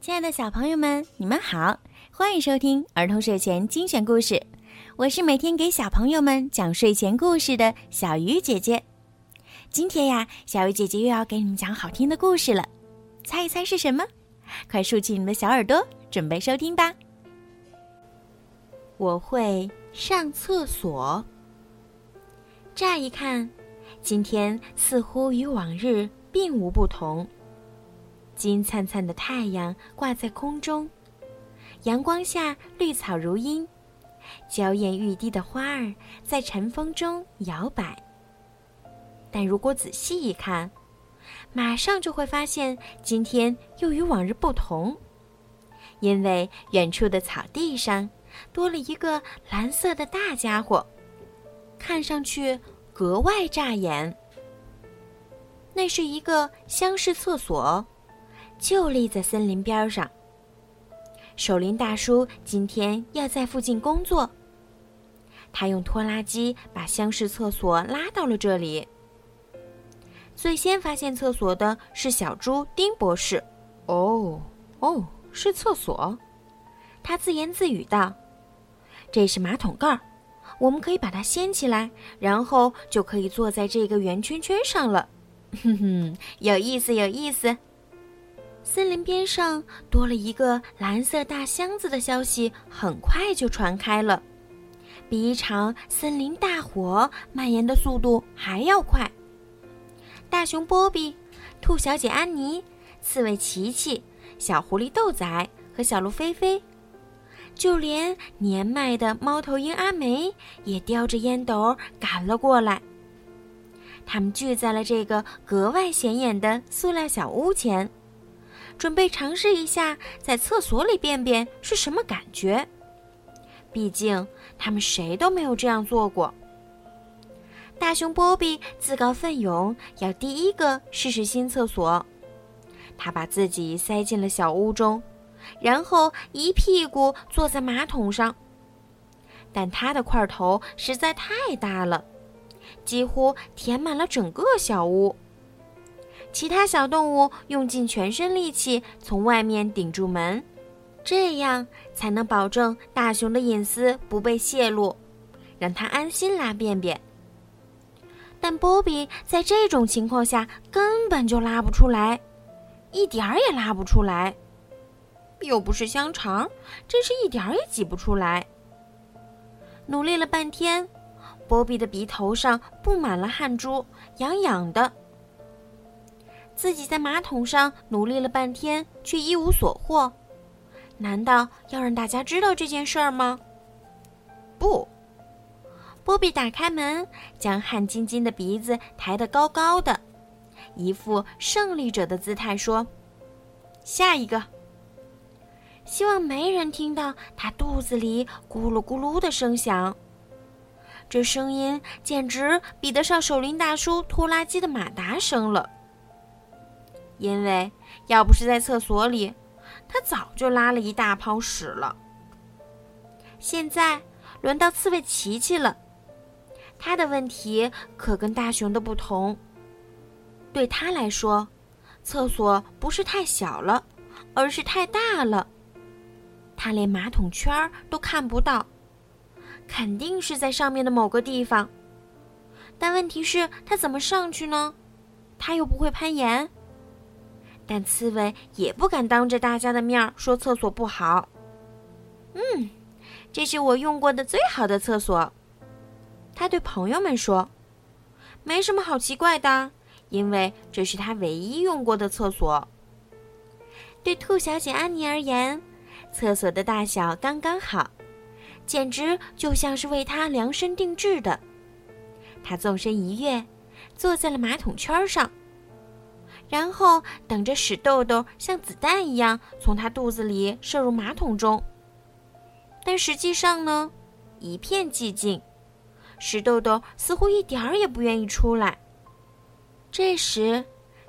亲爱的小朋友们，你们好，欢迎收听儿童睡前精选故事。我是每天给小朋友们讲睡前故事的小鱼姐姐。今天呀，小鱼姐姐又要给你们讲好听的故事了，猜一猜是什么？快竖起你们的小耳朵，准备收听吧。我会上厕所。乍一看，今天似乎与往日并无不同。金灿灿的太阳挂在空中，阳光下绿草如茵，娇艳欲滴的花儿在晨风中摇摆。但如果仔细一看，马上就会发现今天又与往日不同，因为远处的草地上多了一个蓝色的大家伙，看上去格外扎眼。那是一个厢式厕所。就立在森林边上。守林大叔今天要在附近工作。他用拖拉机把厢式厕所拉到了这里。最先发现厕所的是小猪丁博士。哦，哦，是厕所。他自言自语道：“这是马桶盖儿，我们可以把它掀起来，然后就可以坐在这个圆圈圈上了。”哼哼，有意思，有意思。森林边上多了一个蓝色大箱子的消息很快就传开了，比一场森林大火蔓延的速度还要快。大熊波比、兔小姐安妮、刺猬琪琪、小狐狸豆仔和小鹿菲菲，就连年迈的猫头鹰阿梅也叼着烟斗赶了过来。他们聚在了这个格外显眼的塑料小屋前。准备尝试一下在厕所里便便是什么感觉。毕竟他们谁都没有这样做过。大熊波比自告奋勇要第一个试试新厕所。他把自己塞进了小屋中，然后一屁股坐在马桶上。但他的块头实在太大了，几乎填满了整个小屋。其他小动物用尽全身力气从外面顶住门，这样才能保证大熊的隐私不被泄露，让他安心拉便便。但波比在这种情况下根本就拉不出来，一点儿也拉不出来，又不是香肠，真是一点儿也挤不出来。努力了半天，波比的鼻头上布满了汗珠，痒痒的。自己在马桶上努力了半天，却一无所获。难道要让大家知道这件事儿吗？不。波比打开门，将汗津津的鼻子抬得高高的，一副胜利者的姿态说：“下一个。”希望没人听到他肚子里咕噜咕噜的声响。这声音简直比得上守林大叔拖拉机的马达声了。因为要不是在厕所里，他早就拉了一大泡屎了。现在轮到刺猬琪琪了，他的问题可跟大熊的不同。对他来说，厕所不是太小了，而是太大了。他连马桶圈儿都看不到，肯定是在上面的某个地方。但问题是，他怎么上去呢？他又不会攀岩。但刺猬也不敢当着大家的面说厕所不好。嗯，这是我用过的最好的厕所，他对朋友们说。没什么好奇怪的，因为这是他唯一用过的厕所。对兔小姐安妮而言，厕所的大小刚刚好，简直就像是为她量身定制的。她纵身一跃，坐在了马桶圈上。然后等着屎豆豆像子弹一样从他肚子里射入马桶中，但实际上呢，一片寂静，屎豆豆似乎一点儿也不愿意出来。这时，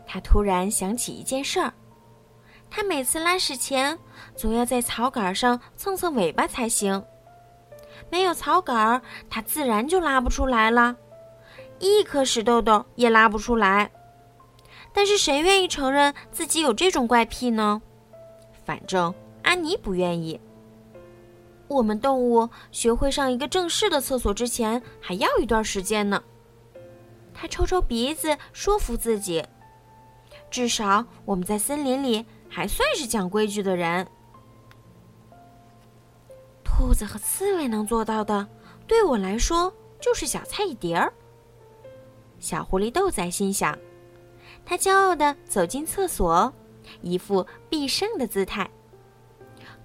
他突然想起一件事儿：他每次拉屎前总要在草杆上蹭蹭尾巴才行，没有草杆儿，他自然就拉不出来了，一颗屎豆豆也拉不出来。但是谁愿意承认自己有这种怪癖呢？反正安妮不愿意。我们动物学会上一个正式的厕所之前，还要一段时间呢。他抽抽鼻子，说服自己：“至少我们在森林里还算是讲规矩的人。”兔子和刺猬能做到的，对我来说就是小菜一碟儿。小狐狸豆仔心想，他骄傲地走进厕所，一副必胜的姿态。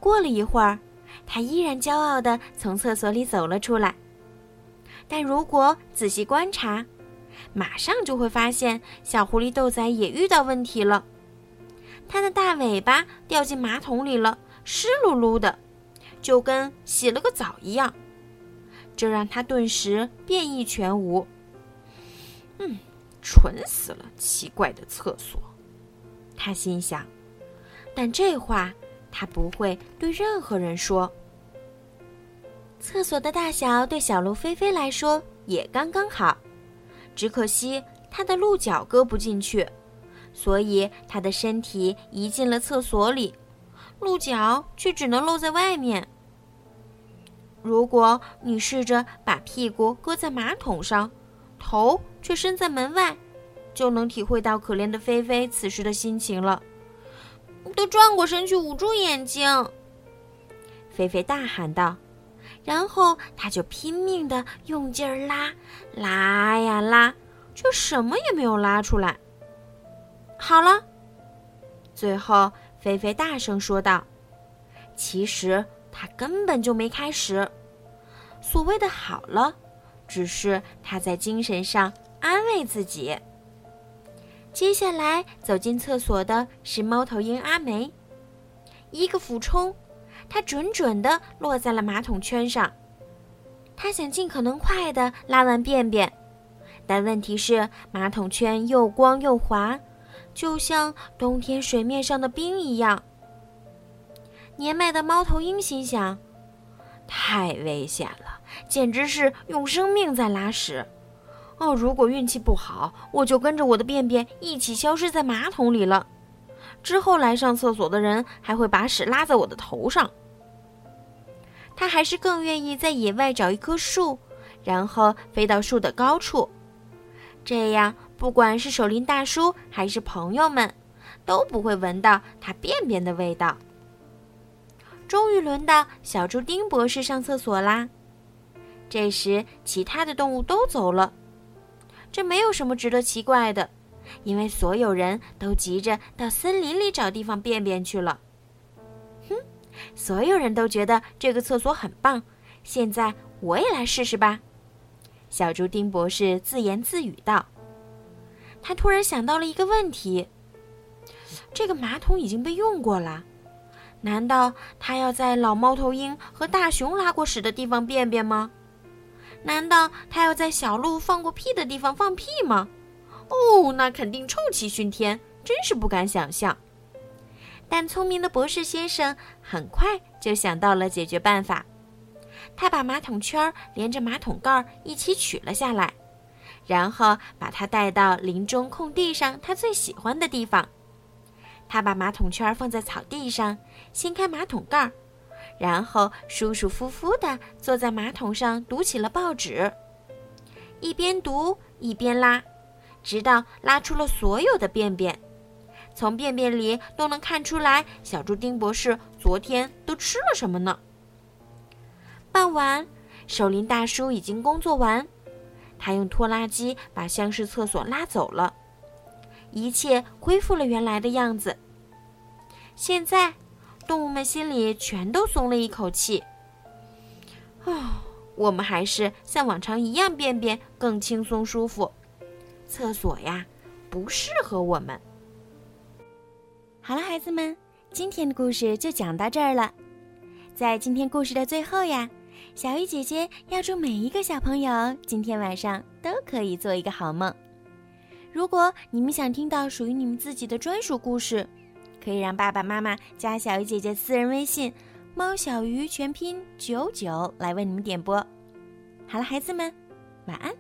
过了一会儿。他依然骄傲地从厕所里走了出来，但如果仔细观察，马上就会发现小狐狸豆仔也遇到问题了。它的大尾巴掉进马桶里了，湿漉漉的，就跟洗了个澡一样，这让他顿时变意全无。嗯，蠢死了！奇怪的厕所，他心想。但这话。他不会对任何人说。厕所的大小对小鹿菲菲来说也刚刚好，只可惜它的鹿角搁不进去，所以它的身体移进了厕所里，鹿角却只能露在外面。如果你试着把屁股搁在马桶上，头却身在门外，就能体会到可怜的菲菲此时的心情了。都转过身去捂住眼睛，菲菲大喊道，然后他就拼命的用劲儿拉，拉呀拉，却什么也没有拉出来。好了，最后菲菲大声说道：“其实他根本就没开始。所谓的好了，只是他在精神上安慰自己。”接下来走进厕所的是猫头鹰阿梅，一个俯冲，它准准地落在了马桶圈上。它想尽可能快地拉完便便，但问题是马桶圈又光又滑，就像冬天水面上的冰一样。年迈的猫头鹰心想：太危险了，简直是用生命在拉屎。哦，如果运气不好，我就跟着我的便便一起消失在马桶里了。之后来上厕所的人还会把屎拉在我的头上。他还是更愿意在野外找一棵树，然后飞到树的高处，这样不管是守林大叔还是朋友们，都不会闻到他便便的味道。终于轮到小猪丁博士上厕所啦。这时，其他的动物都走了。这没有什么值得奇怪的，因为所有人都急着到森林里找地方便便去了。哼，所有人都觉得这个厕所很棒，现在我也来试试吧。小猪丁博士自言自语道。他突然想到了一个问题：这个马桶已经被用过了，难道他要在老猫头鹰和大熊拉过屎的地方便便吗？难道他要在小鹿放过屁的地方放屁吗？哦，那肯定臭气熏天，真是不敢想象。但聪明的博士先生很快就想到了解决办法。他把马桶圈连着马桶盖一起取了下来，然后把它带到林中空地上他最喜欢的地方。他把马桶圈放在草地上，掀开马桶盖儿。然后舒舒服服地坐在马桶上读起了报纸，一边读一边拉，直到拉出了所有的便便。从便便里都能看出来，小猪丁博士昨天都吃了什么呢？傍晚，守林大叔已经工作完，他用拖拉机把厢式厕所拉走了，一切恢复了原来的样子。现在。动物们心里全都松了一口气。啊，我们还是像往常一样便便更轻松舒服。厕所呀，不适合我们。好了，孩子们，今天的故事就讲到这儿了。在今天故事的最后呀，小鱼姐姐要祝每一个小朋友今天晚上都可以做一个好梦。如果你们想听到属于你们自己的专属故事，可以让爸爸妈妈加小鱼姐姐私人微信“猫小鱼”全拼九九来为你们点播。好了，孩子们，晚安。